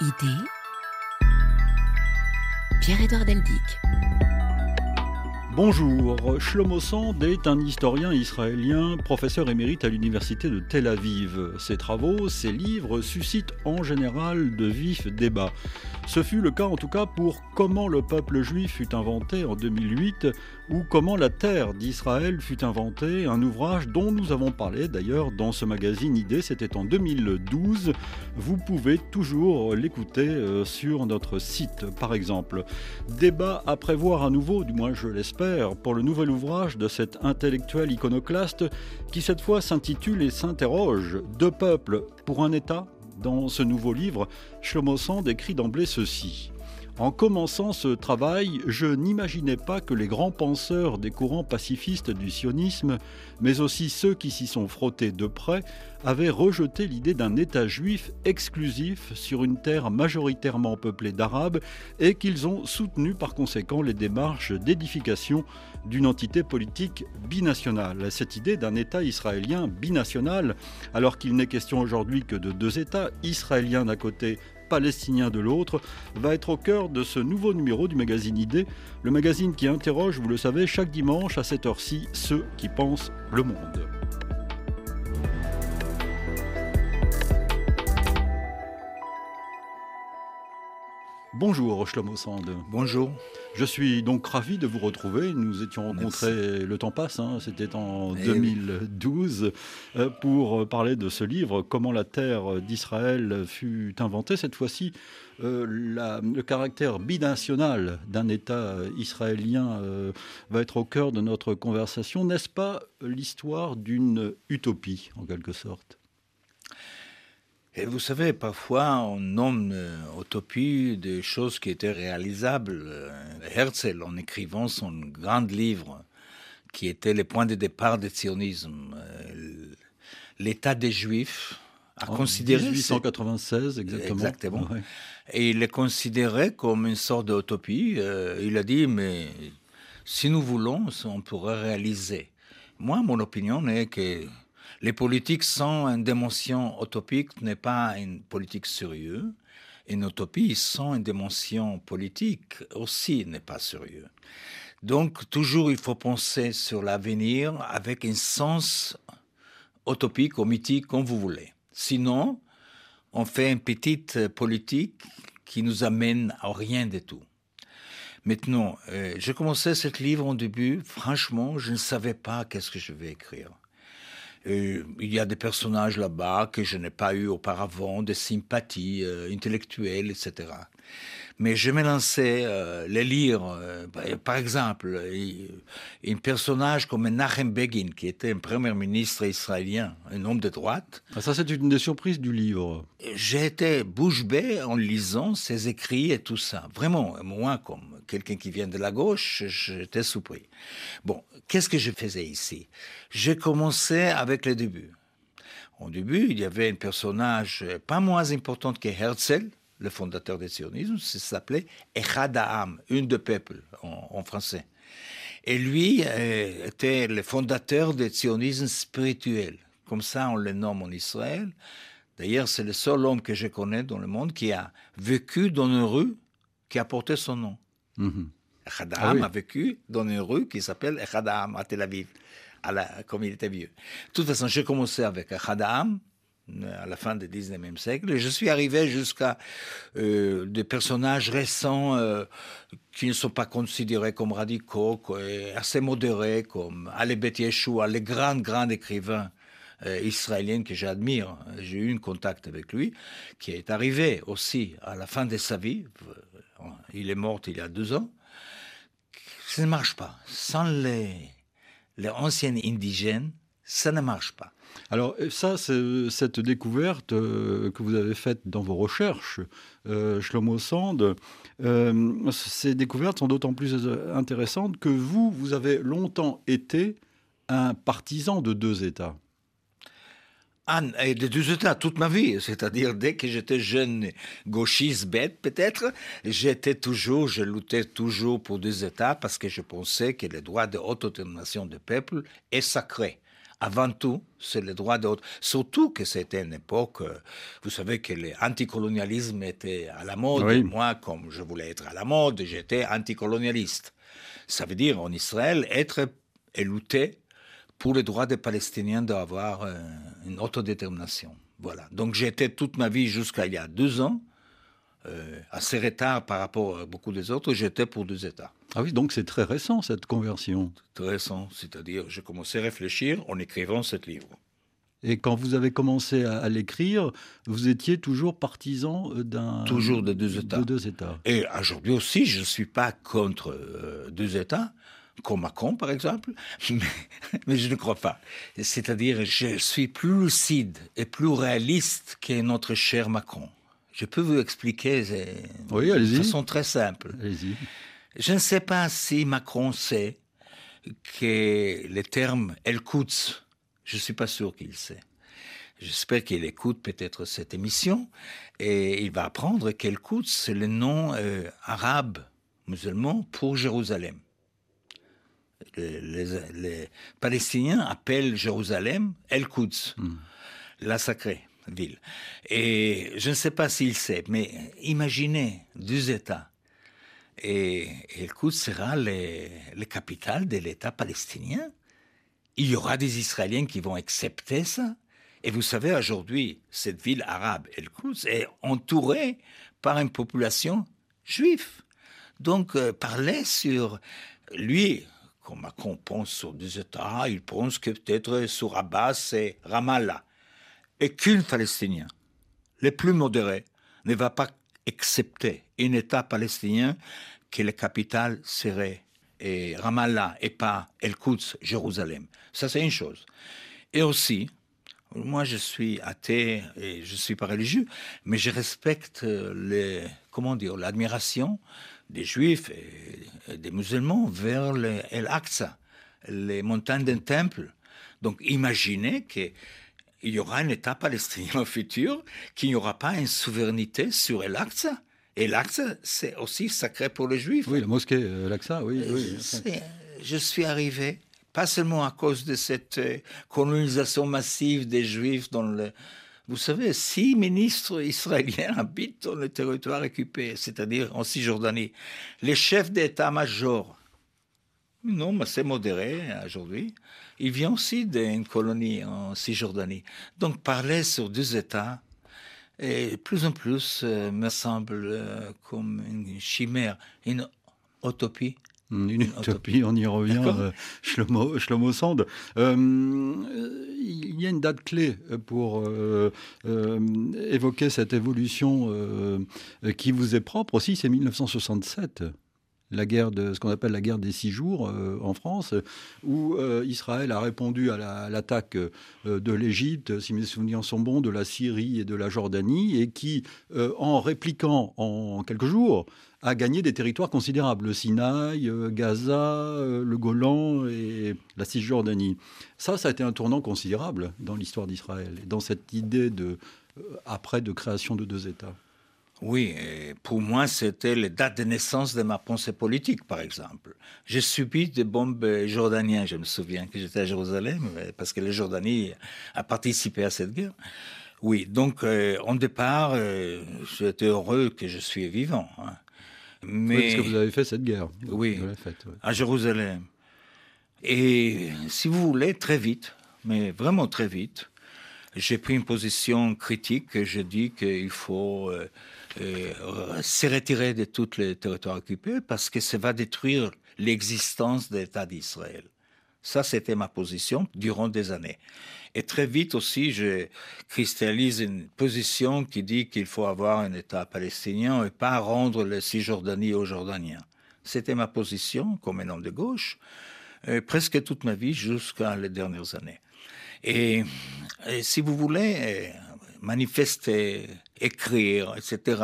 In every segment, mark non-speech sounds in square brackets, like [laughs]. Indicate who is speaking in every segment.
Speaker 1: Idée Pierre-Édouard Deldic.
Speaker 2: Bonjour, Shlomo Sand est un historien israélien, professeur émérite à l'université de Tel Aviv. Ses travaux, ses livres suscitent en général de vifs débats. Ce fut le cas en tout cas pour Comment le peuple juif fut inventé en 2008 ou Comment la terre d'Israël fut inventée, un ouvrage dont nous avons parlé d'ailleurs dans ce magazine Idée, c'était en 2012. Vous pouvez toujours l'écouter euh, sur notre site par exemple. Débat à prévoir à nouveau, du moins je l'espère, pour le nouvel ouvrage de cet intellectuel iconoclaste qui cette fois s'intitule et s'interroge Deux peuples pour un État dans ce nouveau livre, Shlomo Sand écrit d'emblée ceci. En commençant ce travail, je n'imaginais pas que les grands penseurs des courants pacifistes du sionisme, mais aussi ceux qui s'y sont frottés de près, avaient rejeté l'idée d'un État juif exclusif sur une terre majoritairement peuplée d'Arabes et qu'ils ont soutenu par conséquent les démarches d'édification d'une entité politique binationale. Cette idée d'un État israélien binational, alors qu'il n'est question aujourd'hui que de deux États, israéliens d'un côté palestinien de l'autre, va être au cœur de ce nouveau numéro du magazine Idée, le magazine qui interroge, vous le savez, chaque dimanche à cette heure-ci, ceux qui pensent le monde. Bonjour Shlomo Sand.
Speaker 3: Bonjour.
Speaker 2: Je suis donc ravi de vous retrouver. Nous étions rencontrés, le temps passe, hein, c'était en 2012, eh euh, pour parler de ce livre, Comment la terre d'Israël fut inventée. Cette fois-ci, euh, le caractère binational d'un État israélien euh, va être au cœur de notre conversation. N'est-ce pas l'histoire d'une utopie, en quelque sorte?
Speaker 3: Et vous savez, parfois on nomme euh, utopie des choses qui étaient réalisables. Euh, Herzl, en écrivant son grand livre, qui était le point de départ du sionisme, euh, l'état des Juifs, a
Speaker 2: en
Speaker 3: considéré
Speaker 2: 1896 exactement.
Speaker 3: Exactement. Et il est considéré comme une sorte d'utopie. il a dit mais si nous voulons, on pourrait réaliser. Moi, mon opinion est que les politiques sont une dimension utopique, n'est pas une politique sérieuse. Une utopie sans une dimension politique aussi n'est pas sérieux. Donc, toujours, il faut penser sur l'avenir avec un sens utopique ou mythique, comme vous voulez. Sinon, on fait une petite politique qui nous amène à rien du tout. Maintenant, euh, j'ai commencé ce livre au début, franchement, je ne savais pas qu'est-ce que je vais écrire il y a des personnages là-bas que je n'ai pas eu auparavant, des sympathies euh, intellectuelles, etc. Mais je me lançais euh, les lire. Euh, par exemple, un personnage comme Nachem Begin, qui était un premier ministre israélien, un homme de droite.
Speaker 2: Ah, ça, c'est une des surprises du livre.
Speaker 3: J'ai été bouche bée en lisant ses écrits et tout ça. Vraiment, moi, comme quelqu'un qui vient de la gauche, j'étais surpris. Bon, qu'est-ce que je faisais ici? J'ai commencé avec le début. Au début, il y avait un personnage pas moins important que Herzl, le fondateur du sionisme, s'appelait Echad Ha'am, une de peuple en, français. Et lui euh, était le fondateur du sionisme spirituel. Comme ça, on le nomme en Israël. D'ailleurs, c'est le seul homme que je connais dans le monde qui a vécu dans une rue qui a porté son nom. Mm a vécu dans une rue qui s'appelle Echadaam à Tel Aviv, à la, comme il était vieux. De toute façon, j'ai commencé avec Echadaam, à la fin du 19e siècle. Je suis arrivé jusqu'à euh, des personnages récents euh, qui ne sont pas considérés comme radicaux, assez modérés, comme Alebet Yeshua, les grands, grands écrivains euh, israéliens que j'admire. J'ai eu un contact avec lui, qui est arrivé aussi à la fin de sa vie. Il est mort il y a deux ans. Ça ne marche pas. Sans les, les anciens indigènes, ça ne marche pas.
Speaker 2: Alors ça, c'est cette découverte euh, que vous avez faite dans vos recherches, euh, Shlomo Sand, euh, ces découvertes sont d'autant plus intéressantes que vous, vous avez longtemps été un partisan de deux États.
Speaker 3: Ah, de deux États toute ma vie, c'est-à-dire dès que j'étais jeune gauchiste bête peut-être, j'étais toujours, je luttais toujours pour deux États parce que je pensais que le droit de haute autonomisation du peuple est sacré Avant tout, c'est le droit d'autre. Surtout que c'était une époque, euh, vous savez que l'anticolonialisme était à la mode. Moi, comme je voulais être à la mode, j'étais anticolonialiste. Ça veut dire en Israël être et lutter pour le droit des Palestiniens d'avoir euh, une autodétermination. Voilà. Donc j'étais toute ma vie jusqu'à il y a deux ans euh, assez retard par rapport à beaucoup des autres, j'étais pour deux États.
Speaker 2: Ah oui, donc c'est très récent cette conversion.
Speaker 3: Très récent, c'est-à-dire j'ai commencé à réfléchir en écrivant ce livre.
Speaker 2: Et quand vous avez commencé à, l'écrire, vous étiez toujours partisan euh, d'un...
Speaker 3: Toujours de deux États.
Speaker 2: De deux États.
Speaker 3: Et aujourd'hui aussi, je ne suis pas contre euh, deux États, comme Macron par exemple, [laughs] mais, mais je ne crois pas. C'est-à-dire, je suis plus lucide et plus réaliste que notre cher Macron. Je peux vous expliquer
Speaker 2: oui, de
Speaker 3: façon très simple. Je ne sais pas si Macron sait que le terme El Quds, je ne suis pas sûr qu'il sait. J'espère qu'il écoute peut-être cette émission et il va apprendre qu'El Quds, c'est le nom euh, arabe musulman pour Jérusalem. Les, Palestiniens appellent Jérusalem El Quds, hmm. la sacrée ville. Et je ne sais pas s'il sait, mais imaginez deux États. Et, et le sera le, capital de l'État palestinien? Il y aura des Israéliens qui vont accepter ça? Et vous savez, aujourd'hui, cette ville arabe, El-Quds, est entourée par une population juive. Donc, euh, parler sur lui, comme Macron pense sur deux États, il pense que peut-être sur Abbas et Ramallah et qu'une Palestinien, le plus modéré, ne va pas accepter un État palestinien que la capitale serait et Ramallah et pas El-Quds, Jérusalem. Ça, c'est une chose. Et aussi, moi, je suis athée et je suis pas religieux, mais je respecte les, comment dire, l'admiration des juifs et des musulmans vers El-Aqsa, les montagnes d'un temple. Donc, imaginez que il y aura un État palestinien au futur, qu'il n'y aura pas une souveraineté sur l'Aqsa. Et l'Aqsa, c'est aussi sacré pour les Juifs.
Speaker 2: Oui, la mosquée, euh, l'Aqsa, oui. oui
Speaker 3: je suis arrivé, pas seulement à cause de cette euh, colonisation massive des Juifs dans le... Vous savez, six ministres israéliens [laughs] habitent dans le territoire occupé, c'est-à-dire en Cisjordanie. Les chefs d'état-major, non, mais c'est modéré aujourd'hui, il vient aussi d'une colonie en Cisjordanie. Donc parler sur deux États, et plus en plus, euh, me semble euh, comme une chimère, une utopie.
Speaker 2: Une, utopie, on y revient, euh, Shlomo, Sand. il y a une date clé pour évoquer cette évolution qui vous est propre aussi, c'est 1967 la guerre de ce qu'on appelle la guerre des six jours euh, en France, où euh, Israël a répondu à l'attaque euh, de l'Égypte, si mes souvenirs sont bons, de la Syrie et de la Jordanie, et qui, en répliquant en quelques jours, a gagné des territoires considérables, le Sinaï, Gaza, le Golan et la Cisjordanie. Ça, ça a été un tournant considérable dans l'histoire d'Israël, dans cette idée de, après de création de deux États.
Speaker 3: Oui, pour moi, c'était la date de naissance de ma pensée politique, par exemple. J'ai subi des bombes jordaniennes. Je me souviens que j'étais à Jérusalem, parce que la Jordanie a participé à cette guerre. Oui, donc, euh, en départ, euh, j'étais heureux que je suis vivant. Hein.
Speaker 2: Mais... Oui, parce que vous avez fait cette guerre.
Speaker 3: Oui, à Jérusalem. Et si vous voulez, très vite, mais vraiment très vite, j'ai pris une position critique. Je dis qu'il faut euh, euh, se retirer de tous les territoires occupés parce que ça va détruire l'existence de l'État d'Israël. Ça, c'était ma position durant des années. Et très vite aussi, je cristallise une position qui dit qu'il faut avoir un État palestinien et pas rendre le Cisjordanie aux Jordaniens. C'était ma position comme un homme de gauche, euh, presque toute ma vie jusqu'à les dernières années. Et, et si vous voulez, euh, manifester, écrire, etc.,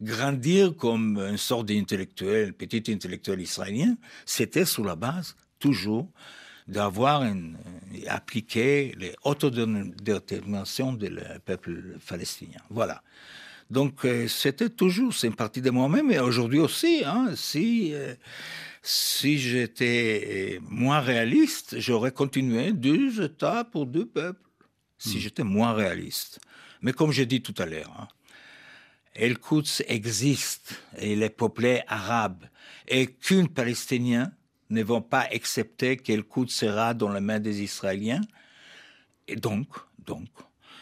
Speaker 3: grandir comme une sorte d'intellectuel, petit intellectuel israélien, c'était sous la base, toujours, d'avoir appliqué les autodéterminations du peuple palestinien. Voilà. Donc, euh, c'était toujours, c'est une partie de moi-même, et aujourd'hui aussi, hein, si, euh, Si j'étais moins réaliste, j'aurais continué deux États pour deux peuples. Si hmm. j'étais moins réaliste. Mais comme j'ai dit tout à l'heure, hein, El-Quds existe et il est peuplé arabe et qu'une Palestinien ne vont pas accepter qu'El-Quds sera dans les mains des Israéliens. Et donc, donc,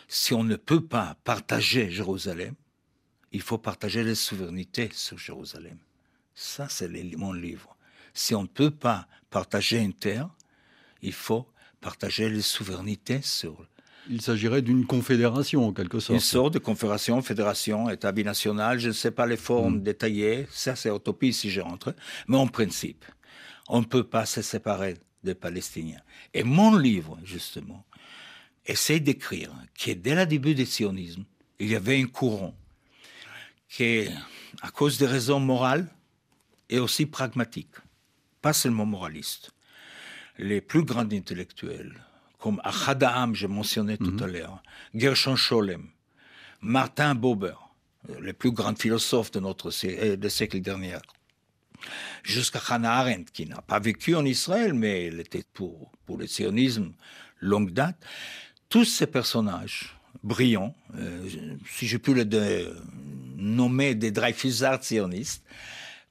Speaker 3: si on ne peut pas partager Jérusalem, il faut partager les souverainetés sur Jérusalem. Ça, c'est mon livre. Si on ne peut pas partager une terre, il faut partager les souverainetés sur
Speaker 2: il s'agirait d'une confédération en quelque sorte.
Speaker 3: Une sorte de confédération, fédération, État binational. Je ne sais pas les formes mm. détaillées. Ça, c'est utopie si je rentre. Mais en principe, on ne peut pas se séparer des Palestiniens. Et mon livre, justement, essaie d'écrire que dès le début du sionisme, il y avait un courant qui, à cause des raisons morales, et aussi pragmatiques, pas seulement moralistes. Les plus grands intellectuels, comme Achadaam, j'ai mentionné tout mhm. à l'heure, Gershon Scholem, Martin Buber, les plus grands philosophes de notre euh, siècle dernier, jusqu'à Hannah Arendt, qui n'a pas vécu en Israël, mais elle était pour, pour le sionisme longue date. Tous ces personnages brillants, euh, si je peux les nommer des Dreyfusards sionistes,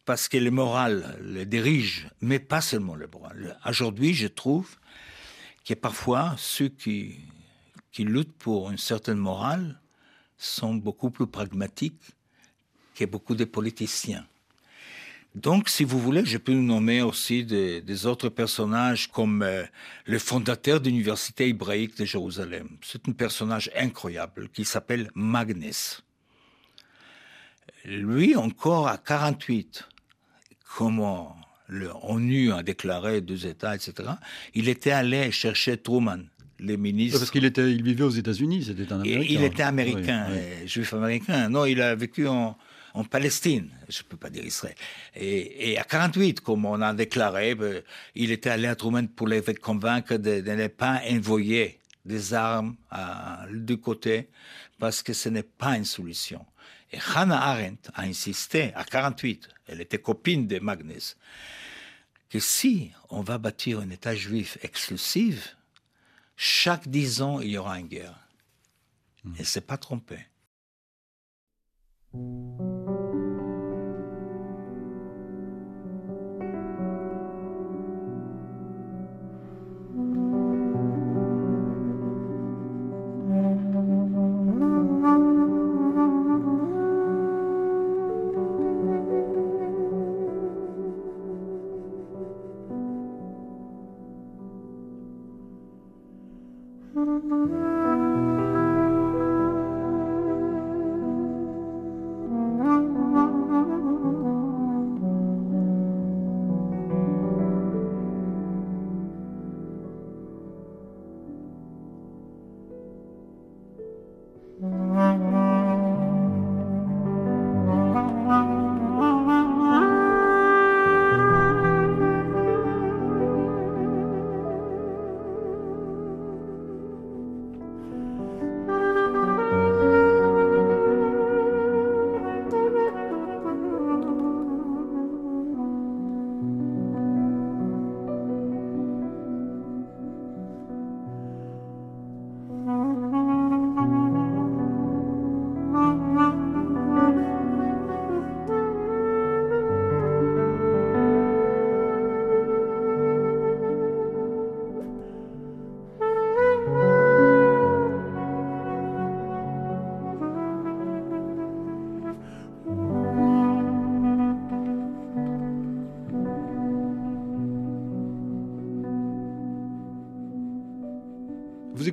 Speaker 3: parce que le moral le dirige, mais pas seulement le moral. Aujourd'hui, je trouve que parfois ceux qui, qui luttent pour une certaine morale sont beaucoup plus pragmatiques que beaucoup de politiciens. Donc, si vous voulez, je peux nommer aussi des, autres personnages comme euh, le fondateur de l'Université hébraïque de Jérusalem. C'est un personnage incroyable qui s'appelle Magnus. Lui, encore à 48, comment l'ONU a déclaré deux États, etc., il était allé chercher Truman, les ministres.
Speaker 2: Parce qu'il était, il vivait aux États-Unis, c'était un Américain.
Speaker 3: Il était américain, euh, juif américain. Non, il a vécu en, en Palestine, je ne peux pas dire Israël. Et, à 48, comme on a déclaré, ben, il était allé à Truman pour les convaincre de, ne pas envoyer des armes à, du côté, parce que ce n'est pas une solution. Et Hannah Arendt a insisté à 48, elle était copine de Magnus, que si on va bâtir un État juif exclusif, chaque dix ans, il y aura une guerre. Elle ne s'est pas trompée.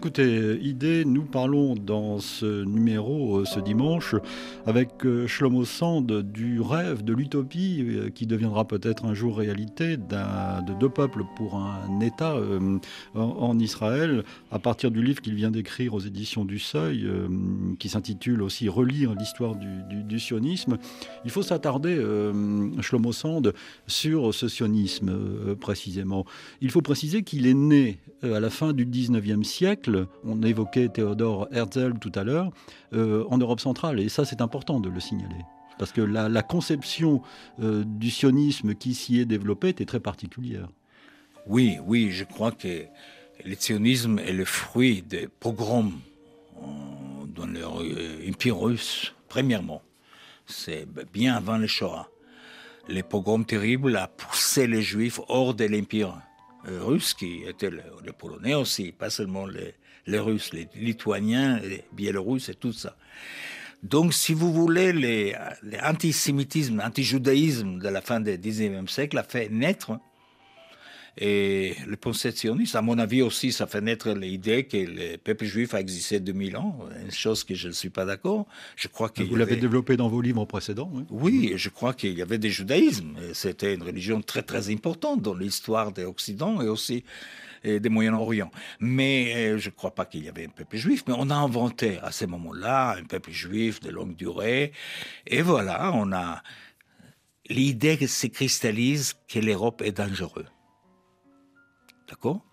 Speaker 2: Écoutez, Idée, nous parlons dans ce numéro euh, ce dimanche avec euh, Shlomo Sand du rêve, de l'utopie euh, qui deviendra peut-être un jour réalité de deux peuples pour un État en, Israël, à partir du livre qu'il vient d'écrire aux éditions du Seuil, qui s'intitule aussi Relire l'histoire du, sionisme. Il faut s'attarder, Shlomo Sand, sur ce sionisme précisément. Il faut préciser qu'il est né à la fin du 19e siècle on évoquait Théodore Herzl tout à l'heure, euh, en Europe centrale. Et ça, c'est important de le signaler. Parce que la, conception euh, du sionisme qui s'y est développée était très particulière.
Speaker 3: Oui, oui, je crois que le sionisme est le fruit des pogroms dans l'Empire russe, premièrement. C'est bien avant le Shoah. Les pogroms terribles a poussé les Juifs hors de l'Empire euh, russe, qui étaient les, Polonais aussi, pas seulement les, les Russes, les Lituaniens, les Biélorusses et tout ça. Donc, si vous voulez, l'antisémitisme, l'antijudaïsme de la fin du XIXe siècle a fait naître et le possessionniste, à mon avis aussi, ça fait naître l'idée que le peuple juif a existé 2000 ans, une chose que je ne suis pas d'accord. Je crois que
Speaker 2: Vous l'avez développé dans vos livres précédents.
Speaker 3: Oui, oui je crois qu'il y avait des judaïsmes. C'était une religion très très importante dans l'histoire de l'Occident et aussi des Moyen-Orient. Mais euh, je ne crois pas qu'il y avait un peuple juif, mais on a inventé à ce moment-là un peuple juif de longue durée. Et voilà, on a l'idée qui se cristallise que l'Europe est dangereuse. D'accord?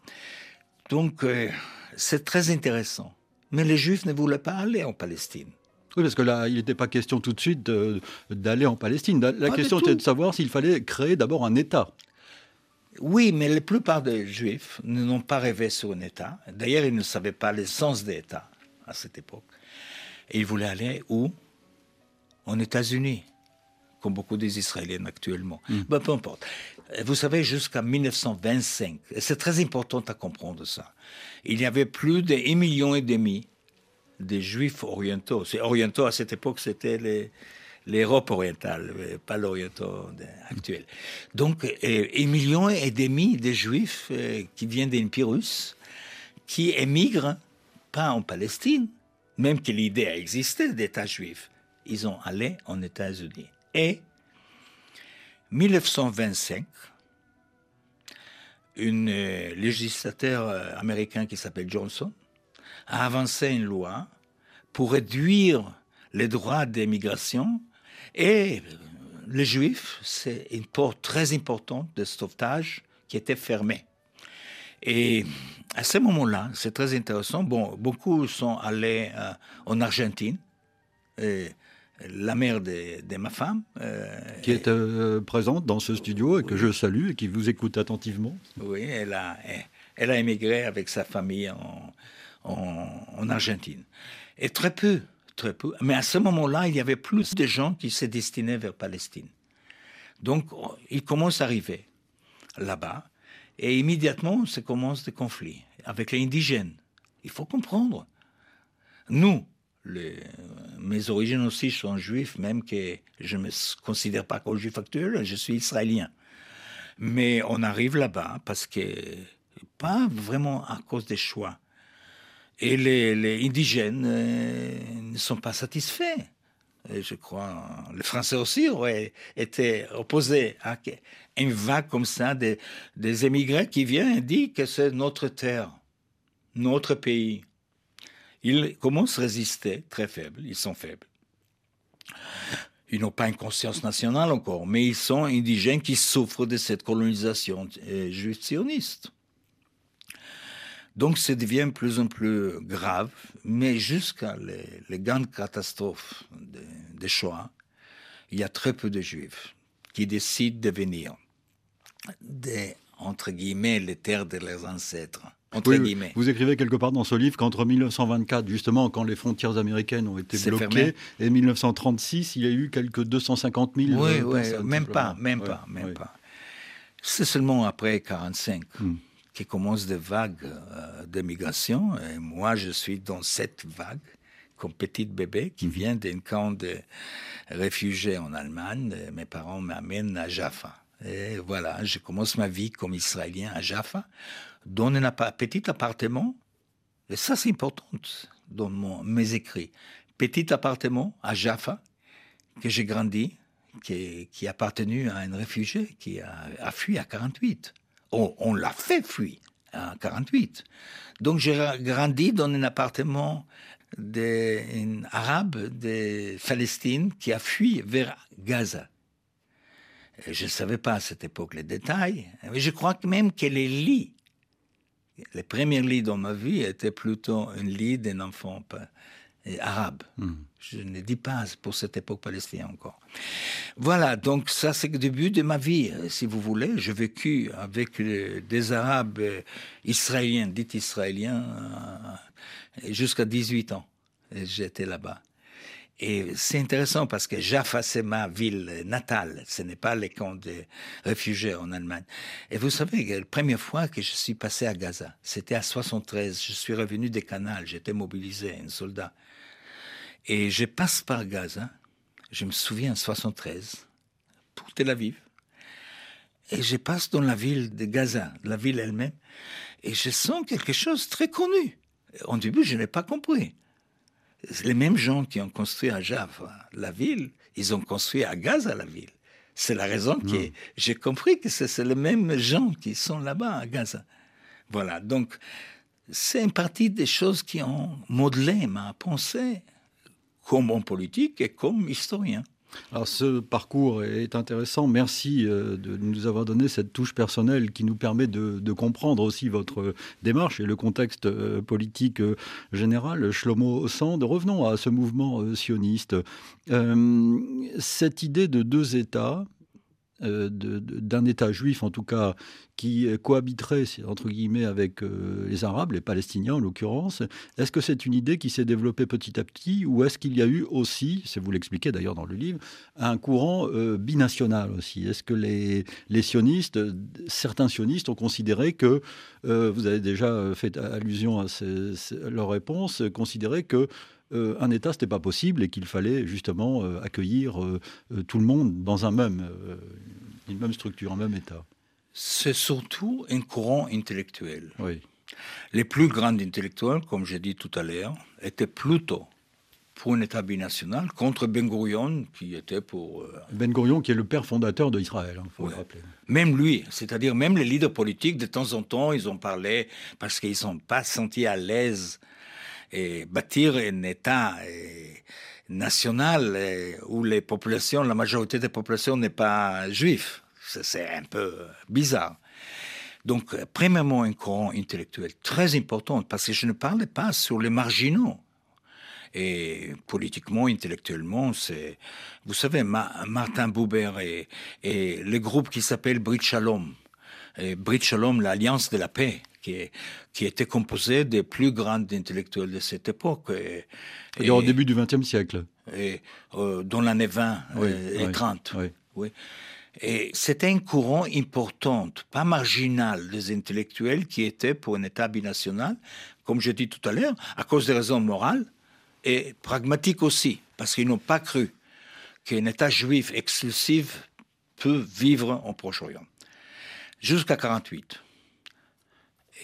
Speaker 3: Donc, euh, c'est très intéressant. Mais les Juifs ne voulaient pas aller en Palestine.
Speaker 2: Oui, parce que là, il n'était pas question tout de suite d'aller en Palestine. La, question était de savoir s'il fallait créer d'abord un État.
Speaker 3: Oui, mais la plupart des Juifs n'ont pas rêvé sur un État. D'ailleurs, ils ne savaient pas le sens États à cette époque. Et ils voulaient aller où? En États-Unis, comme beaucoup des Israéliens actuellement. Ben, peu importe. Vous savez, jusqu'en 1925, et c'est très important à comprendre ça, il y avait plus d'un million et demi de Juifs orientaux. orientaux à cette époque, c'était les, l'Europe orientale, pas l'Oriental actuel. Donc, un million et demi de Juifs euh, qui viennent d'Empire russe, qui émigrent pas en Palestine, même que l'idée a existé d'État juif. Ils ont allé en États-Unis. Et 1925, un euh, législateur euh, américain qui s'appelle Johnson a avancé une loi pour réduire les droits d'émigration et les Juifs, c'est une porte très importante de sauvetage qui était fermée. Et à ce moment-là, c'est très intéressant. Bon, beaucoup sont allés euh, en Argentine. Et la mère de, ma femme.
Speaker 2: Euh, qui est euh, présente dans ce studio et que je salue et qui vous écoute attentivement.
Speaker 3: Oui, elle a, elle a émigré avec sa famille en, en Argentine. Et très peu très peu. Mais à ce moment-là, il y avait plus de gens qui se destinaient vers Palestine. Donc, il commence à arriver là-bas, et immédiatement, se commence des conflits avec les indigènes. Il faut comprendre. Nous, mes origines aussi sont juives, même que je ne me considère pas comme juif actuel, je suis israélien. Mais on arrive là-bas parce que, pas vraiment à cause des choix, et les, indigènes euh, ne sont pas satisfaits. Et je crois, les Français aussi auraient été opposés à une vague comme ça des, des émigrés qui viennent et disent que c'est notre terre, notre pays. Ils commencent à résister, très faibles, ils sont faibles. Ils n'ont pas une conscience nationale encore, mais ils sont indigènes qui souffrent de cette colonisation euh, juive sioniste. Donc ça devient plus en plus grave, mais jusqu'à les, grandes catastrophes des Shoah, il y a très peu de juifs qui décident de venir des, entre guillemets, les terres de leurs ancêtres. Entre guillemets.
Speaker 2: Vous écrivez quelque part dans ce livre qu'entre 1924, justement, quand les frontières américaines ont été bloquées, et 1936, il y a eu quelques 250 000
Speaker 3: Oui, oui, même pas, même pas, même pas. C'est seulement après 45 qui commence des vagues euh, d'émigration. Et moi, je suis dans cette vague, comme petit bébé, qui mhm. vient d'un camp de réfugiés en Allemagne. mes parents m'amènent à Jaffa. Et voilà, je commence ma vie comme Israélien à Jaffa, dans un petit appartement. Et ça, c'est important dans mes écrits. Petit appartement à Jaffa, que j'ai grandi, qui, qui appartenu à un réfugié qui a, a fui à 48 on, l'a fait fuir en 48. Donc j'ai grandi dans un appartement d'un arabe de Palestine qui a fui vers Gaza. je ne savais pas à cette époque les détails, mais je crois même que les lits, les premiers lits dans ma vie étaient plutôt un lit d'un enfant arabe. Hmm. Je ne dis pas pour cette époque palestinienne encore. Voilà, donc ça c'est le début de ma vie, si vous voulez. J'ai vécu avec des Arabes israéliens, dits israéliens, jusqu'à 18 ans. J'étais là-bas. Et c'est intéressant parce que Jaffa, c'est ma ville natale. Ce n'est pas les camps de réfugiés en Allemagne. Et vous savez, la première fois que je suis passé à Gaza, c'était à 73. Je suis revenu des canals. J'étais mobilisé, un soldat. Et je passe par Gaza. Je me souviens, 73, pour Tel Aviv. Et je passe dans la ville de Gaza, la ville elle-même. Et je sens quelque chose de très connu. Au début, je n'ai pas compris les mêmes gens qui ont construit à Jaffa la ville, ils ont construit à Gaza la ville. C'est la raison que hmm. j'ai compris que c'est les mêmes gens qui sont là-bas à Gaza. Voilà, donc c'est une partie des choses qui ont modelé ma pensée comme homme politique et comme historien.
Speaker 2: Alors ce parcours est intéressant. Merci euh, de nous avoir donné cette touche personnelle qui nous permet de, comprendre aussi votre démarche et le contexte euh, politique euh, général. Shlomo Sand, revenons à ce mouvement sioniste. cette idée de deux États, d'un État juif, en tout cas, qui cohabiterait, entre guillemets, avec euh, les Arabes, les Palestiniens en l'occurrence. Est-ce que c'est une idée qui s'est développée petit à petit, ou est-ce qu'il y a eu aussi, c'est vous l'expliquez d'ailleurs dans le livre, un courant euh, binational aussi? Est-ce que les, les, sionistes, certains sionistes ont considéré que, vous avez déjà fait allusion à leur réponse, considéré que euh, un État, ce n'était pas possible et qu'il fallait justement euh, accueillir euh, tout le monde dans un même, une même structure, un même État.
Speaker 3: C'est surtout un courant intellectuel.
Speaker 2: Oui.
Speaker 3: Les plus grands intellectuels, comme j'ai dit tout à l'heure, étaient plutôt pour un État binational contre Ben Gurion, qui était pour...
Speaker 2: Ben Gurion, qui est le père fondateur d'Israël, il hein, faut le rappeler.
Speaker 3: Même lui, c'est-à-dire même les leaders politiques, de temps en temps, ils ont parlé parce qu'ils ne sont pas sentis à l'aise et bâtir un État national où les populations, la majorité des populations n'est pas juive. C'est un peu bizarre. Donc, premièrement, un courant intellectuel très important, parce que je ne parlais pas sur les marginaux. Et politiquement, intellectuellement, c'est, vous savez, Martin Buber et, et le groupe qui s'appelle Brit Shalom. Et Brit Shalom, l'Alliance de la paix, qui, était composé des plus grands intellectuels de cette époque.
Speaker 2: Et, au début du XXe siècle.
Speaker 3: Et, euh, dans l'année 20 et 30. Oui. Et c'était un courant important, pas marginal, des intellectuels qui étaient pour un État binational, comme je dis tout à l'heure, à cause des raisons morales et pragmatiques aussi, parce qu'ils n'ont pas cru qu'un État juif exclusif peut vivre en Proche-Orient. Jusqu'à 48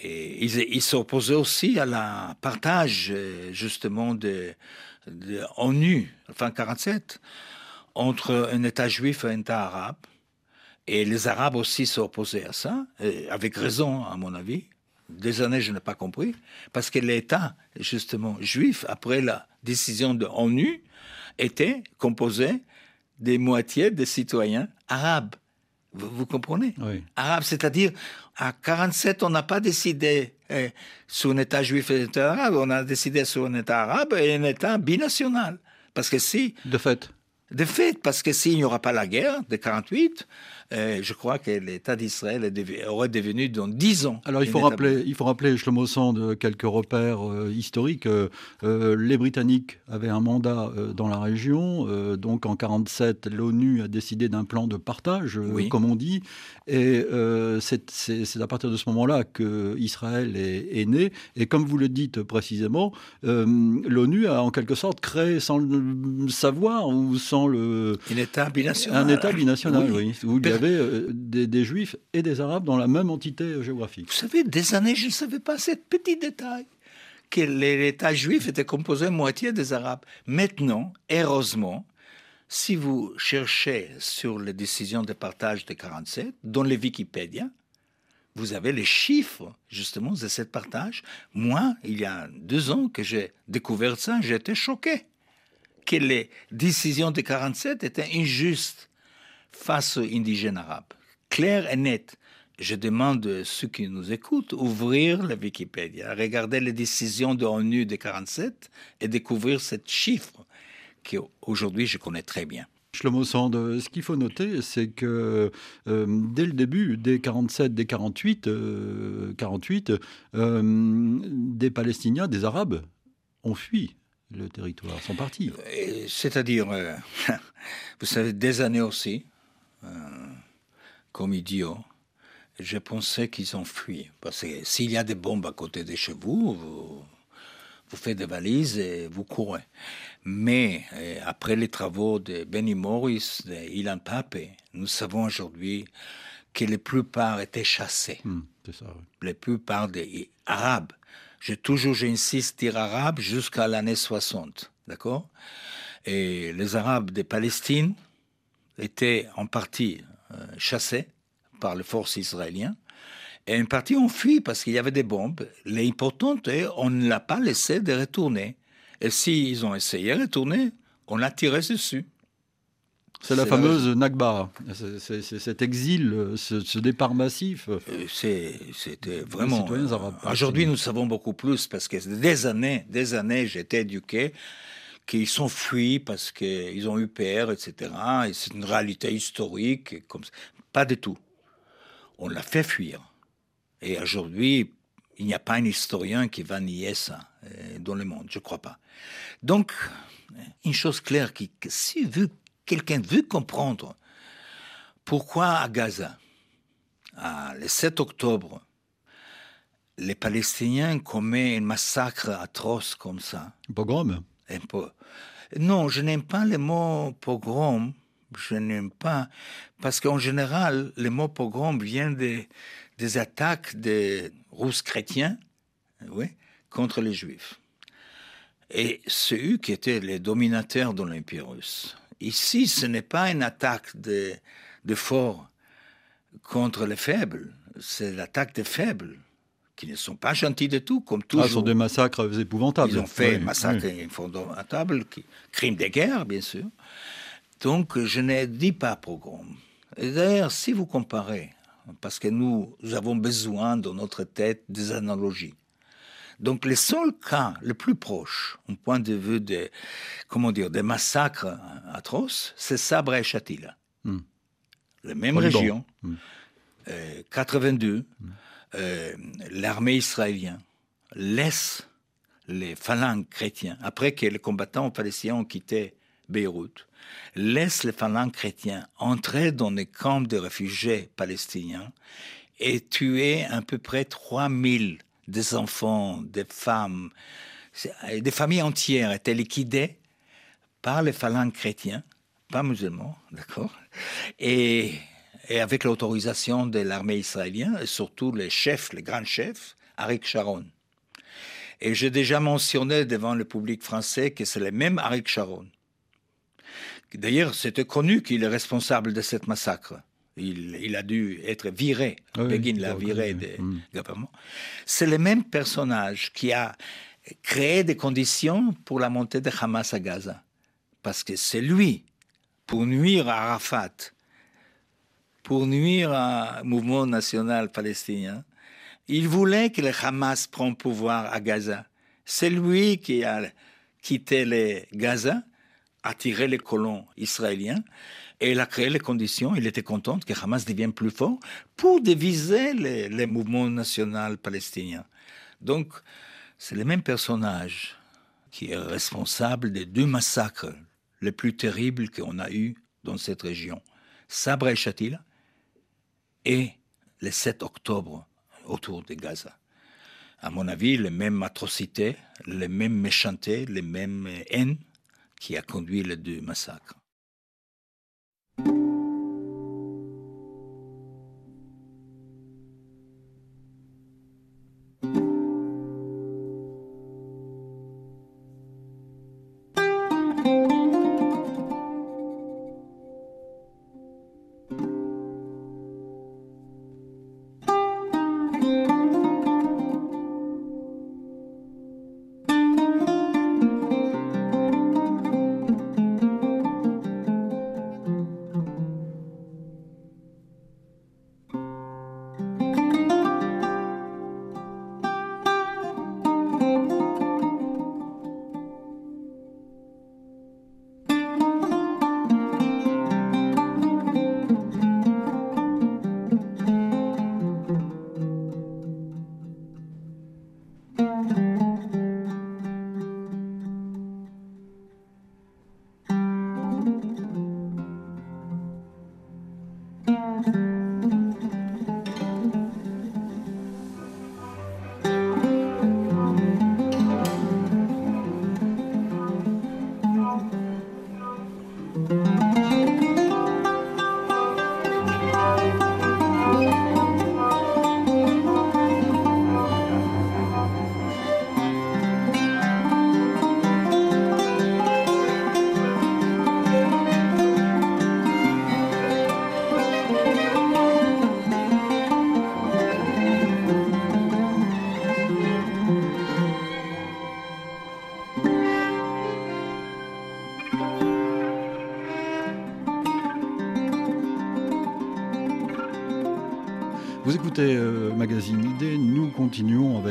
Speaker 3: ils s'opposaient aussi à la partage euh, justement de, de ONU, enfin 47, entre un État juif et un État arabe. Et les Arabes aussi s'opposaient à ça, avec raison à mon avis. Des années, je n'ai pas compris, parce que l'État, justement, juif, après la décision de ONU, était composé des moitiés des citoyens arabes. Vous, comprenez Arabe, c'est-à-dire, à 47, on n'a pas décidé eh, sur un État juif et un État arabe, on a décidé sur un État arabe et un État binational. Parce que si...
Speaker 2: De fait.
Speaker 3: De fait, parce que s'il n'y aura pas la guerre de 48, euh, je crois que l'État d'Israël aurait devenu dans dix ans.
Speaker 2: Alors il faut, rappeler, il faut rappeler, Shlomo Sand, quelques repères euh, historiques. Euh, les Britanniques avaient un mandat dans la région. donc en 47, l'ONU a décidé d'un plan de partage, comme on dit. Et c'est à partir de ce moment-là que Israël est, est, né. Et comme vous le dites précisément, l'ONU a en quelque sorte créé sans le savoir ou sans le...
Speaker 3: Un État binational.
Speaker 2: Un État binational, oui. oui avait euh, des, juifs et des arabes dans la même entité géographique.
Speaker 3: Vous savez, des années, je ne savais pas ce petit détail, que l'État juif était composé moitié des arabes. Maintenant, heureusement, si vous cherchez sur les décisions de partage de 47, dans les Wikipédia, vous avez les chiffres justement de ce partage. Moi, il y a deux ans que j'ai découvert ça, j'étais choqué que les décisions de 47 étaient injustes face aux indigènes arabes. Clair et net. je demande à ceux qui nous écoutent ouvrir la Wikipédia, regarder les décisions de l'ONU de 47 et découvrir ce chiffre qu'aujourd'hui je connais très bien.
Speaker 2: Shlomo Sand, ce qu'il faut noter, c'est que euh, dès le début, dès 47, dès 48, 48 euh, euh, des Palestiniens, des Arabes ont fui le territoire, sont partis.
Speaker 3: C'est-à-dire, [laughs] vous savez, des années aussi, comme idiots, je pensais qu'ils ont fui. Parce que s'il y a des bombes à côté de chez vous, vous, faites des valises et vous courez. Mais euh, après les travaux de Benny Morris, de Ilan Pape, nous savons aujourd'hui que la plupart étaient chassés. Hmm, ça, La plupart des Arabes. J'ai toujours, j'insiste, dire Arabes jusqu'à l'année 60. D'accord? Et les Arabes de Palestine étaient en partie euh, chassés par les forces israéliennes. Et une partie ont fui parce qu'il y avait des bombes. L'important est on ne l'a pas laissé de retourner. Et s'ils ont essayé de retourner, on a tiré dessus.
Speaker 2: C'est la fameuse Nakba, c'est cet exil, ce, départ massif. Euh,
Speaker 3: c'était vraiment. Aujourd'hui, nous savons beaucoup plus parce que des années, des années, été éduqué qu'ils sont fuis parce qu'ils ont eu peur, etc. Et c'est une réalité historique. Comme... Pas du tout on l'a fait fuir. Et aujourd'hui, il n'y a pas un historien qui va nier ça euh, dans le monde, je ne crois pas. Donc, une chose claire, qui, si quelqu'un veut comprendre pourquoi à Gaza, le 7 octobre, les Palestiniens commettent un massacre atroce comme ça.
Speaker 2: Pogrom?
Speaker 3: Non, je n'aime pas le mot pogrom je n'aime pas, parce qu'en général, le mot pogrom vient des, attaques des Russes chrétiens oui, contre les Juifs. Et c'est eux qui étaient les dominateurs de l'Empire russe. Ici, ce n'est pas une attaque de forts contre les faibles, c'est l'attaque des faibles qui ne sont pas gentils de tout, comme toujours. Ah,
Speaker 2: ce sont des massacres épouvantables.
Speaker 3: Ils ont fait oui, massacres épouvantables, crimes de guerre, bien sûr. Donc, je ne dis pas pogrom. Et d'ailleurs, si vous comparez, parce que nous, avons besoin dans notre tête des analogies. Donc, le seul cas le plus proche, au point de vue des, comment dire, des massacres atroces, c'est Sabra et Shatila. Hmm. La même région, 82, hmm. Euh, l'armée israélienne laisse les phalanges chrétiens, après que les combattants palestiniens ont quitté Beyrouth, laisse les phalanges chrétiens entrer dans les camps de réfugiés palestiniens et tuer à peu près 3000 des enfants, des femmes, des familles entières étaient liquidées par les phalanges chrétiens, pas musulmans, d'accord? Et, et, avec l'autorisation de l'armée israélienne et surtout les chefs, les grands chefs, Arik Sharon. Et j'ai déjà mentionné devant le public français que c'est le même Arik Sharon D'ailleurs, c'était connu qu'il est responsable de ce massacre. Il, a dû être viré. Begin l'a viré du mm. gouvernement. C'est le même personnage qui a créé des conditions pour la montée de Hamas à Gaza. Parce que c'est lui, pour nuire à Arafat, pour nuire au mouvement national palestinien, il voulait que le Hamas prenne pouvoir à Gaza. C'est lui qui a quitté les Gaza attirer les colons israéliens et il a créé les conditions, il était content que Hamas devienne plus fort pour diviser les, mouvements nationaux palestiniens. Donc, c'est le même personnage qui est responsable des deux massacres les plus terribles qu'on a eus dans cette région. Sabra et Shatila et le 7 octobre autour de Gaza. À mon avis, les mêmes atrocités, les mêmes méchancetés, les mêmes haines qui a conduit les deux massacres.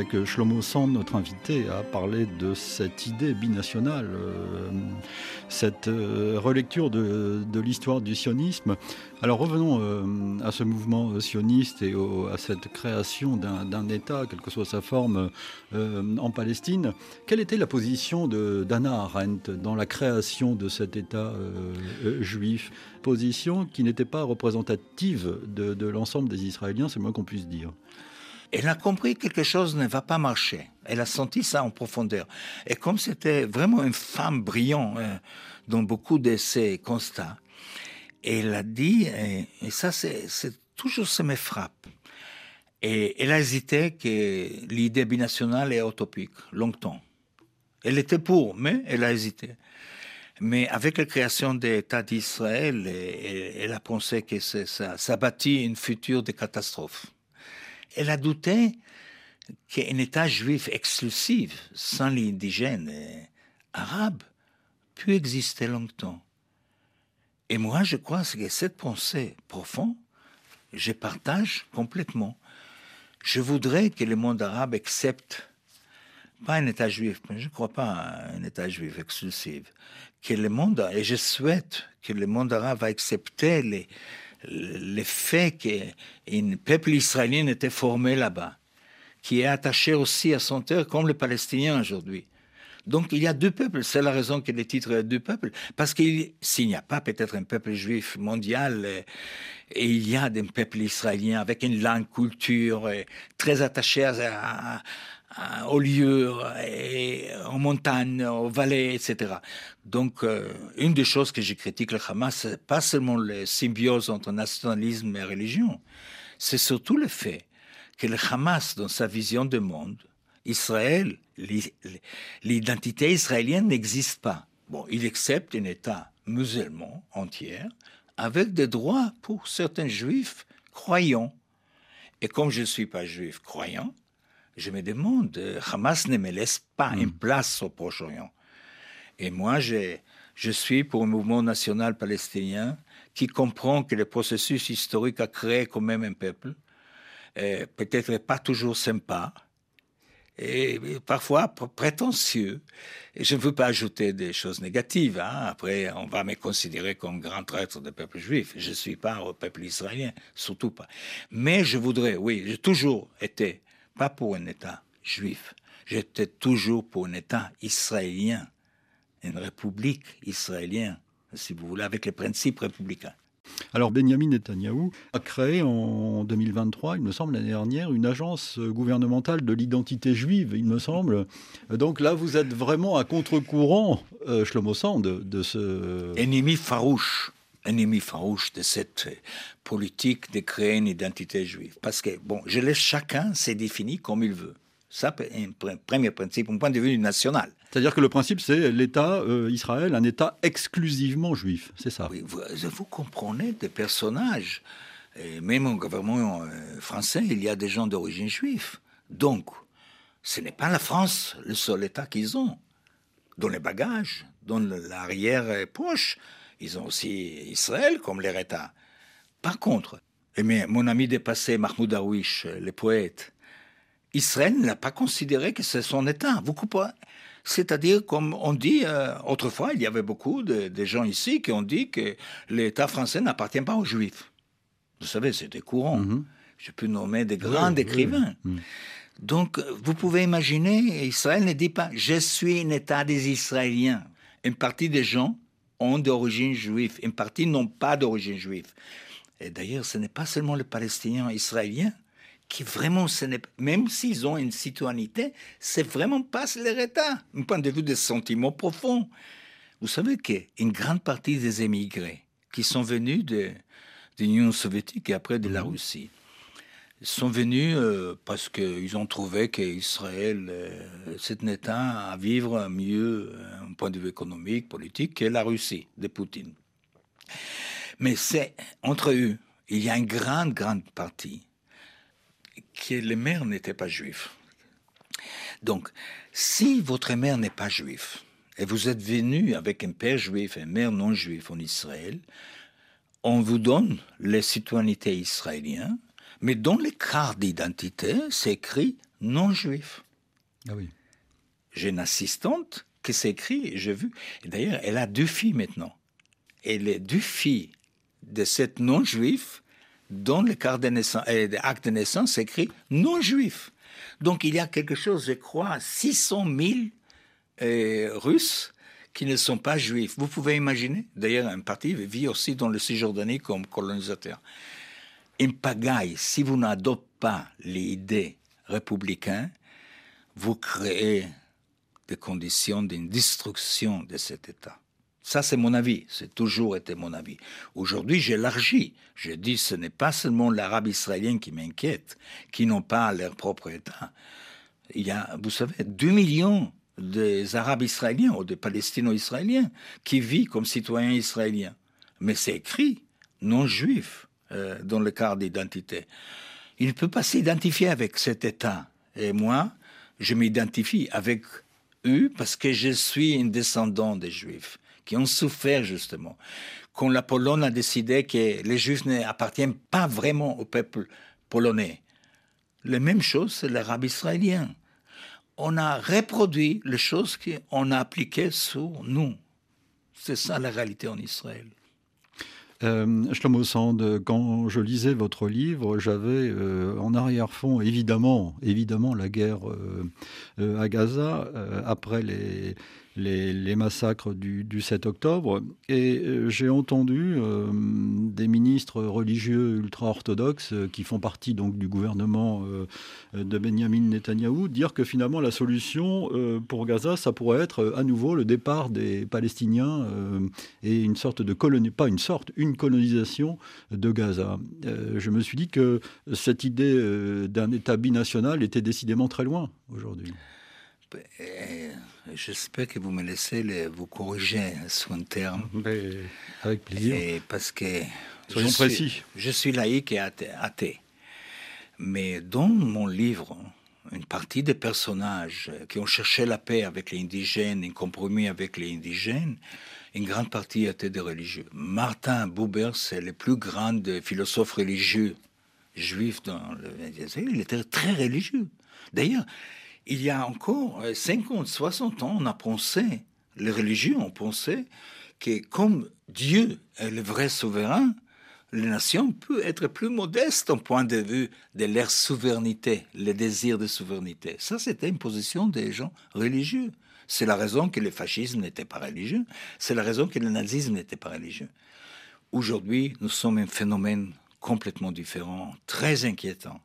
Speaker 2: Avec euh, Shlomo Sand, notre invité, à parler de cette idée binationale, euh, cette relecture de, l'histoire du sionisme. Alors revenons à ce mouvement sioniste et à cette création d'un État, quelle que soit sa forme, en Palestine. Quelle était la position d'Anna Arendt dans la création de cet État juif? Position qui n'était pas représentative de, de l'ensemble des Israéliens, c'est moins qu'on puisse dire.
Speaker 3: Elle a compris que quelque chose ne va pas marcher. Elle a senti ça en profondeur. Et comme c'était vraiment une femme brillante euh, dans beaucoup de ses constats, elle a dit, et, ça c'est toujours ça me frappe, et elle a hésité que l'idée binationale est utopique, longtemps. Elle était pour, mais elle a hésité. Mais avec la création de l'État d'Israël, elle, a pensé que ça, ça bâtit une future de catastrophe. Elle a douté qu'un État juif exclusif, sans les indigènes arabes, puisse exister longtemps. Et moi, je crois que cette pensée profonde, je partage complètement. Je voudrais que le monde arabe accepte pas un État juif, mais je ne crois pas à un État juif exclusif, que le monde, et je souhaite que le monde arabe va accepter les, les faits qu'un peuple israélien était formé là-bas, qui est attaché aussi à son terre comme les Palestiniens aujourd'hui. Donc il y a deux peuples, c'est la raison que le titre est deux peuples, parce qu'il s'il n'y a pas peut-être un peuple juif mondial, et, il y a des peuples israéliens avec une langue, culture, très attachés à, aux lieux, et aux montagnes, aux vallées, etc. Donc, euh, une des choses que je critique le Hamas, c'est pas seulement la symbiose entre nationalisme et religion, c'est surtout le fait que le Hamas, dans sa vision du monde, Israël, l'identité israélienne n'existe pas. Bon, il accepte un État musulman entier avec des droits pour certains juifs croyants. Et comme je ne suis pas juif croyant, je me demande, euh, Hamas ne me laisse pas une hmm. place au Proche-Orient. Et moi, je, je suis pour un mouvement national palestinien qui comprend que le processus historique a créé quand même un peuple, euh, peut-être pas toujours sympa, et parfois prétentieux. Et je ne veux pas ajouter des choses négatives. Hein. Après, on va me considérer comme grand traître du peuple juif. Je ne suis pas au peuple israélien, surtout pas. Mais je voudrais, oui, j'ai toujours été pas pour un État juif. J'étais toujours pour un État israélien, une république israélienne, si vous voulez, avec les principes républicains.
Speaker 2: Alors Benjamin Netanyahou a créé en 2023, il me semble l'année dernière, une agence gouvernementale de l'identité juive, il me semble. Donc là, vous êtes vraiment à contre-courant, euh, Shlomo Sand, de ce...
Speaker 3: Ennemi farouche ennemi farouche de cette politique de créer une identité juive. Parce que, bon, je laisse chacun se définir comme il veut. Ça, c'est un premier principe, un point de vue national.
Speaker 2: C'est-à-dire que le principe, c'est l'État euh, Israël, un État exclusivement juif, c'est ça
Speaker 3: Oui, vous, comprenez des personnages, et même au gouvernement euh, français, il y a des gens d'origine juive. Donc, ce n'est pas la France le seul État qu'ils ont. Dans les bagages, dans l'arrière-poche, ils ont aussi Israël comme leur État. Par contre, eh mon ami dépassé Mahmoud Darwish, le poète, Israël n'a pas considéré que c'est son État. Vous comprenez? C'est-à-dire, comme on dit, euh, autrefois, il y avait beaucoup de, gens ici qui ont dit que l'État français n'appartient pas aux Juifs. Vous savez, c'était courant. Mm-hmm. Je peux nommer des grands écrivains. Mm. Donc, vous pouvez imaginer, Israël ne dit pas « je suis un État des Israéliens ». Une partie des gens ont d'origine juive, une partie n'ont pas d'origine juive. Et d'ailleurs, ce n'est pas seulement les Palestiniens israéliens qui vraiment, ce même s'ils ont une citoyenneté, c'est vraiment pas leur État, un point de vue de sentiments profonds. Vous savez qu'une grande partie des émigrés qui sont venus de, de l'Union soviétique et après de la mhm. Russie, sont venus euh, parce qu'ils ont trouvé qu'Israël, euh, c'est un État à vivre mieux, d'un euh, point de vue économique, politique, que la Russie de Poutine. Mais c'est entre eux, il y a une grande, grande partie que les mères n'étaient pas juifs. Donc, si votre mère n'est pas juif et vous êtes venu avec un père juif et une mère non juif en Israël, on vous donne les citoyennetés israéliennes, mais dans les cartes d'identité, c'est écrit non juif.
Speaker 2: Ah oui.
Speaker 3: J'ai une assistante qui s'écrit, j'ai vu, d'ailleurs, elle a deux filles maintenant. Et les deux filles de cette non-juif, dans le carte de naissance, et acte de naissance, c'est écrit non-juif. Donc il y a quelque chose, je crois, 600 000 euh, Russes qui ne sont pas juifs. Vous pouvez imaginer, d'ailleurs, un parti vit aussi dans le Cisjordanie comme colonisateur. Une pagaille, si vous n'adoptez pas les idées républicaines, vous créez des conditions d'une destruction de cet État. Ça, c'est mon avis. C'est toujours été mon avis. Aujourd'hui, j'élargis. Je dis, ce n'est pas seulement l'arabe israélien qui m'inquiète, qui n'ont pas leur propre État. Il y a, vous savez, 2 millions des Arabes israéliens ou des Palestino-israéliens qui vivent comme citoyens israéliens. Mais c'est écrit non juif euh, dans le cadre d'identité. Il ne peut pas s'identifier avec cet État. Et moi, je m'identifie avec eux parce que je suis un descendant des Juifs qui ont souffert justement. Quand la Pologne a décidé que les Juifs n'appartiennent pas vraiment au peuple polonais, la même chose, c'est l'arabe israélien. On a reproduit les choses qu'on a appliquées sur nous. C'est ça la réalité en Israël.
Speaker 2: Euh, Shlomo Sand, quand je lisais votre livre, j'avais euh, en arrière-fond évidemment, la guerre euh, euh, à Gaza après les, les, massacres du, 7 octobre. Et euh, j'ai entendu euh, des ministres religieux ultra-orthodoxes euh, qui font partie donc du gouvernement de Benjamin Netanyahou dire que finalement la solution pour Gaza, ça pourrait être à nouveau le départ des Palestiniens et une sorte de colonie, pas une sorte, une colonisation de Gaza. je me suis dit que cette idée d'un État binational était décidément très loin aujourd'hui.
Speaker 3: J'espère que vous me laissez vous corriger sur un terme.
Speaker 2: avec plaisir.
Speaker 3: parce que
Speaker 2: Soyons je précis.
Speaker 3: Suis, je suis laïque et athée. Mais dans mon livre, une partie des personnages qui ont cherché la paix avec les indigènes, un compromis avec les indigènes, une grande partie étaient des religieux. Martin Buber, c'est le plus grand philosophe religieux juif dans le XXe Il était très religieux. D'ailleurs, il y a encore 50, euh, 60 ans, on a pensé, les religieux ont pensé que comme Dieu est le vrai souverain, les nations peuvent être plus modestes au point de vue de leur souveraineté, le désir de souveraineté. Ça, c'était une position des gens religieux. C'est la raison que le fascisme n'était pas religieux. C'est la raison que le nazisme n'était pas religieux. Aujourd'hui, nous sommes un phénomène complètement différent, très inquiétant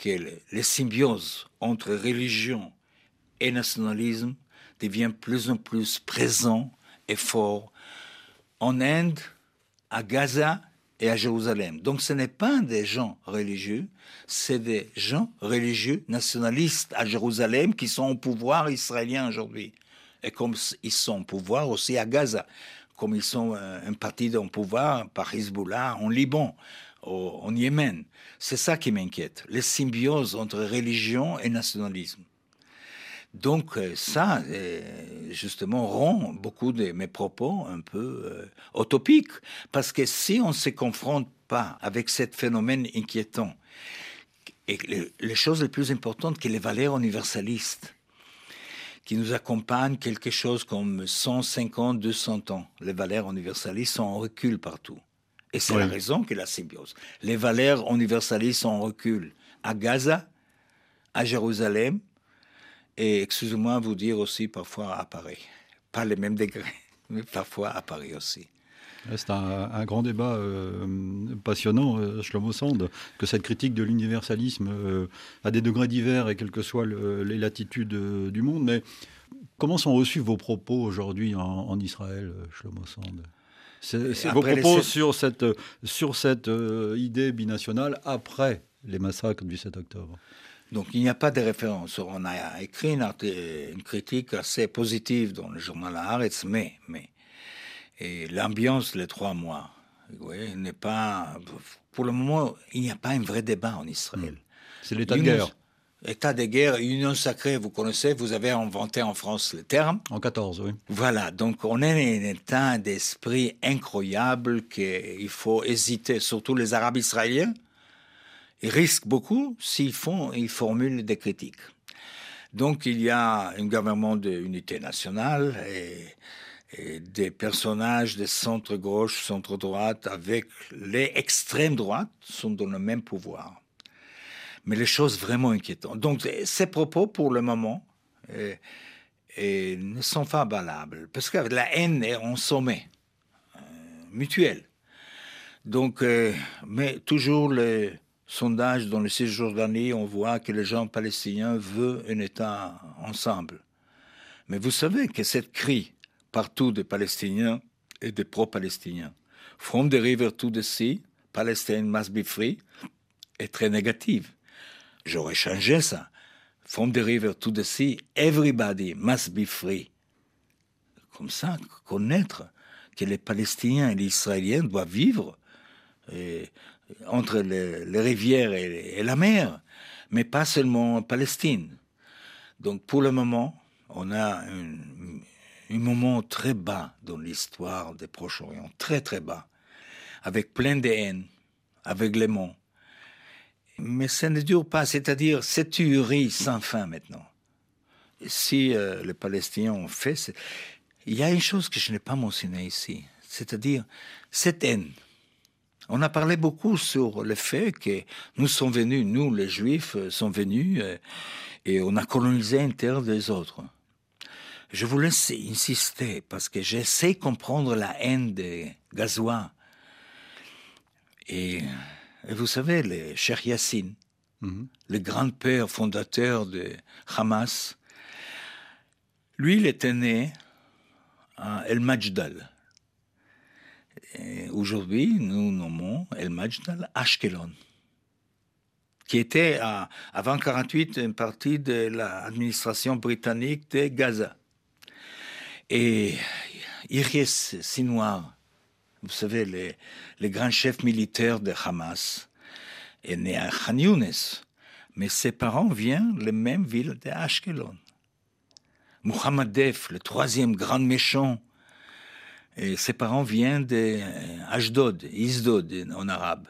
Speaker 3: que les symbioses entre religion et nationalisme devient plus en plus présent et fort en Inde, à Gaza et à Jérusalem. Donc ce n'est pas des gens religieux, c'est des gens religieux nationalistes à Jérusalem qui sont au pouvoir israélien aujourd'hui. Et comme ils sont au pouvoir aussi à Gaza, comme ils sont euh, un parti au pouvoir par Hezbollah en Liban, en Yémen. C'est ça qui m'inquiète, les symbioses entre religion et nationalisme. Donc euh, ça, euh, justement, rend beaucoup de mes propos un peu euh, utopiques, parce que si on ne se confronte pas avec ce phénomène inquiétant, et les, choses les plus importantes que les valeurs universalistes, qui nous accompagnent quelque chose comme 150, 200 ans, les valeurs universalistes sont en recul partout. Et c'est la raison que la symbiose. Les valeurs universalistes sont en recul à Gaza, à Jérusalem, et excusez-moi vous dire aussi parfois à Paris. Pas les mêmes degrés, [laughs] mais parfois à Paris aussi.
Speaker 2: C'est un, grand débat euh, passionnant, euh, Shlomo Sand, que cette critique de l'universalisme euh, a des degrés divers et quelles que soient les latitudes du monde. Mais comment sont reçus vos propos aujourd'hui en, en Israël, Shlomo Sand? Vos propos sur cette, sur cette euh, idée binationale après les massacres du 7 octobre.
Speaker 3: Donc il n'y a pas de référence. On a écrit une, une critique assez positive dans le journal Haaretz, mais, mais l'ambiance les trois mois n'est pas. Pour le moment, il n'y a pas un vrai débat en Israël. Hmm.
Speaker 2: C'est l'état de guerre.
Speaker 3: État de guerre, union sacrée, vous connaissez, vous avez inventé en France le terme.
Speaker 2: En 14, oui.
Speaker 3: Voilà, donc on est un état d'esprit incroyable qu'il faut hésiter, surtout les Arabes israéliens. Ils risquent beaucoup s'ils font, ils formulent des critiques. Donc il y a un gouvernement d'unité nationale et, des personnages de centre-gauche, centre-droite avec les extrêmes droites sont dans le même pouvoir mais les choses vraiment inquiétantes. Donc ces propos, pour le moment, euh, euh, ne sont pas valables, parce que la haine est en sommet, euh, mutuel. Donc, mais toujours les sondages dans les Cisjordanie, on voit que les gens palestiniens veulent un État ensemble. Mais vous savez que cette cri partout des Palestiniens et des pro-Palestiniens, From the river to the sea, Palestine must be free, est très négative. J'aurais changé ça. From the river to the sea, everybody must be free. Comme ça, connaître que les Palestiniens et les Israéliens doivent vivre entre les, rivières et, la mer, mais pas seulement en Palestine. Donc pour le moment, on a un, moment très bas dans l'histoire des Proche-Orient, très très bas, avec plein de haine, aveuglement, mais ça ne dure pas, c'est-à-dire cette tuerie sans fin maintenant? Si euh, les Palestiniens ont fait, il y a une chose que je n'ai pas mentionnée ici, c'est-à-dire cette haine. On a parlé beaucoup sur le fait que nous sommes venus, nous les Juifs euh, sommes venus euh, et on a colonisé une terre des autres. Je vous laisse insister parce que j'essaie de comprendre la haine des Gazois. Et et vous savez, le Cheikh Yassine, mhm. le grand-père fondateur de Hamas, lui, il était né à El Majdal. Aujourd'hui, nous nommons El Majdal Ashkelon, qui était à, avant 48 une partie de l'administration britannique de Gaza. Et Iries Sinoir, vous savez, les, les grands chefs militaires de Hamas, est né à Khan Younes, mais ses parents viennent de la même ville de Ashkelon. Mohammed Def, le troisième grand méchant, et ses parents viennent de Ashdod, Isdod en arabe.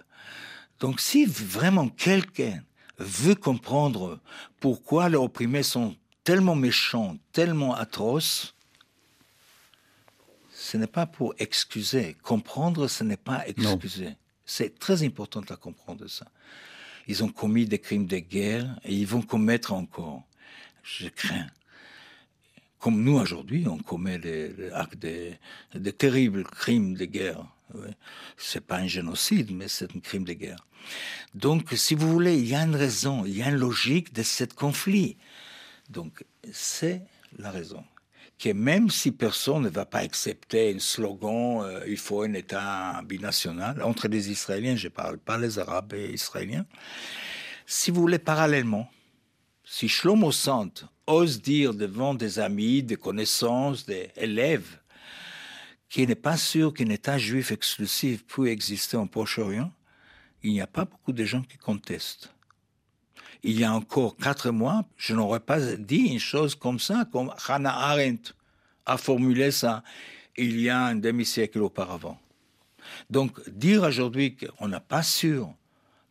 Speaker 3: Donc si vraiment quelqu'un veut comprendre pourquoi les opprimés sont tellement méchants, tellement atroces, ce n'est pas pour excuser. Comprendre, ce n'est pas excuser. C'est très important de comprendre ça. Ils ont commis des crimes de guerre et ils vont commettre encore. Je crains. Comme nous aujourd'hui, on commet des, actes de, terribles crimes de guerre. C'est pas un génocide, mais c'est un crime de guerre. Donc, si vous voulez, il y a une raison, il y a une logique de ce conflit. Donc, c'est la raison que même si personne ne va pas accepter un slogan euh, il faut un État binational, entre les Israéliens, je parle pas les Arabes et Israéliens, si vous voulez parallèlement, si Shlomo Sant ose dire devant des amis, des connaissances, des élèves, qu'il n'est pas sûr qu'un État juif exclusif puisse exister en Proche-Orient, il n'y a pas beaucoup de gens qui contestent il y a encore quatre mois, je n'aurais pas dit une chose comme ça, comme Hannah Arendt a formulé ça il y a un demi-siècle auparavant. Donc, dire aujourd'hui qu'on n'a pas sûr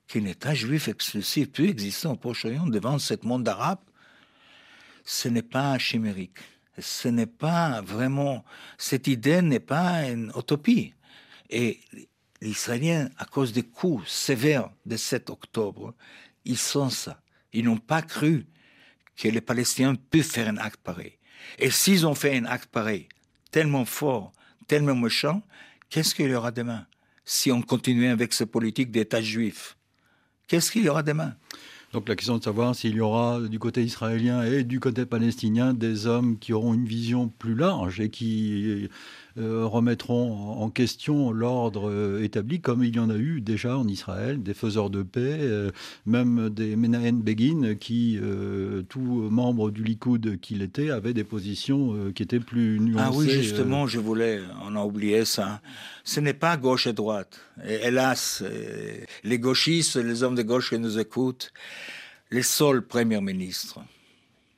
Speaker 3: qu'un État juif exclusif puisse exister en Proche-Orient devant ce monde arabe, ce n'est pas chimérique. Ce n'est pas vraiment, cette idée n'est pas une utopie. Et les Israéliens, à cause des coups sévères de 7 octobre, ils sont ça. Ils n'ont pas cru que les Palestiniens puissent faire un acte pareil. Et s'ils ont fait un acte pareil, tellement fort, tellement méchant, qu'est-ce qu'il y aura demain si on continue avec cette politique d'État juif? Qu'est-ce qu'il y aura demain?
Speaker 2: Donc la question de savoir s'il y aura du côté israélien et du côté palestinien des hommes qui auront une vision plus large et qui euh, remettront en question l'ordre euh, établi, comme il y en a eu déjà en Israël, des faiseurs de paix, euh, même des Menahem Begin, qui, tout membre du Likoud qu'il était, avait des positions qui étaient plus nuancées.
Speaker 3: Ah oui, justement, je voulais, on a oublié ça. Ce n'est pas gauche et droite. hélas, les gauchistes, les hommes de gauche qui nous écoutent, le seul premier ministre,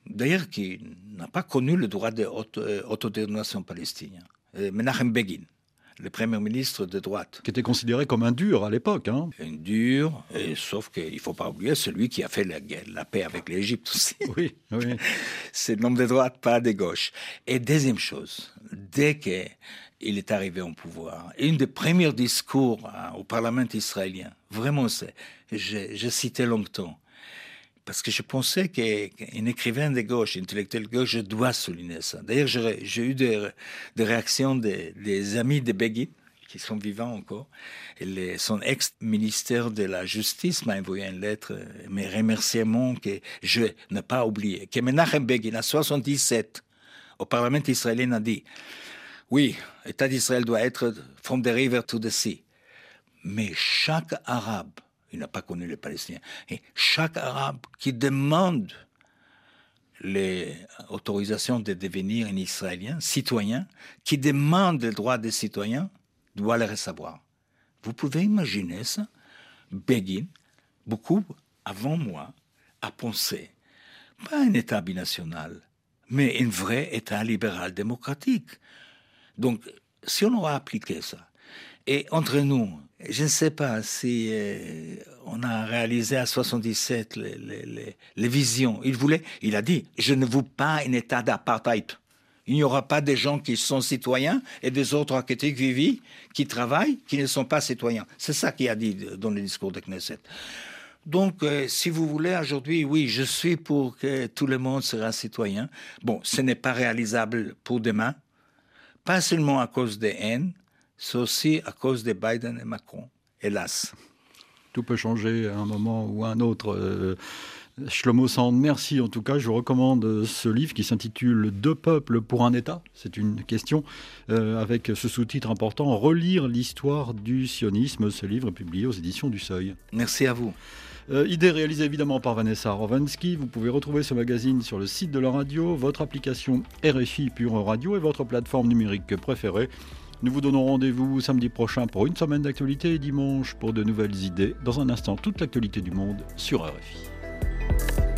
Speaker 3: d'ailleurs qui n'a pas connu le droit d'autodétermination euh, palestinien, euh, Menachem Begin, le premier ministre de droite.
Speaker 2: Qui était considéré comme un dur à l'époque. Hein.
Speaker 3: Un dur, sauf qu'il ne faut pas oublier celui qui a fait la, la paix avec l'Égypte aussi. [laughs]
Speaker 2: Oui, oui. [laughs]
Speaker 3: C'est l'homme de droite, pas de gauche. Et deuxième chose, dès qu'il est arrivé au pouvoir, une des premiers discours hein, au Parlement israélien, vraiment, c'est, j'ai cité longtemps, parce que je pensais qu'un écrivain de gauche, intellectuel de gauche, je dois souligner ça. D'ailleurs, j'ai eu des, réactions des, amis de Begin, qui sont vivants encore. Son ex-ministère de la Justice m'a envoyé une lettre, mes remerciements que je n'ai pas oublié. Que Menachem Begin, à 77, au Parlement israélien, a dit Oui, l'État d'Israël doit être from the river to the sea. Mais chaque Arabe il n'a pas connu les Palestiniens. Et chaque Arabe qui demande l'autorisation de devenir un Israélien, citoyen, qui demande le droit des citoyens, doit le recevoir. Vous pouvez imaginer ça? Begin, beaucoup avant moi, a pensé, pas un État binational, mais un vrai État libéral démocratique. Donc, si on aura appliqué ça, et entre nous, je ne sais pas si euh, on a réalisé à 77 les, visions. Il voulait, il a dit, je ne veux pas un état d'apartheid. Il n'y aura pas des gens qui sont citoyens et des autres côté qui vivent, qui travaillent, qui ne sont pas citoyens. C'est ça qu'il a dit dans le discours de Knesset. Donc, euh, si vous voulez, aujourd'hui, oui, je suis pour que tout le monde sera citoyen. Bon, ce n'est pas réalisable pour demain, pas seulement à cause des haines, c'est aussi à cause de Biden et Macron, hélas.
Speaker 2: Tout peut changer à un moment ou à un autre. Euh, Shlomo Sand, merci en tout cas. Je vous recommande ce livre qui s'intitule Deux peuples pour un État. C'est une question euh, avec ce sous-titre important Relire l'histoire du sionisme. Ce livre est publié aux éditions du Seuil.
Speaker 3: Merci à vous.
Speaker 2: Euh, idée réalisée évidemment par Vanessa Rovansky. Vous pouvez retrouver ce magazine sur le site de la radio, votre application RFI Pure Radio et votre plateforme numérique préférée. Nous vous donnons rendez-vous samedi prochain pour une semaine d'actualité et dimanche pour de nouvelles idées. Dans un instant, toute l'actualité du monde sur RFI.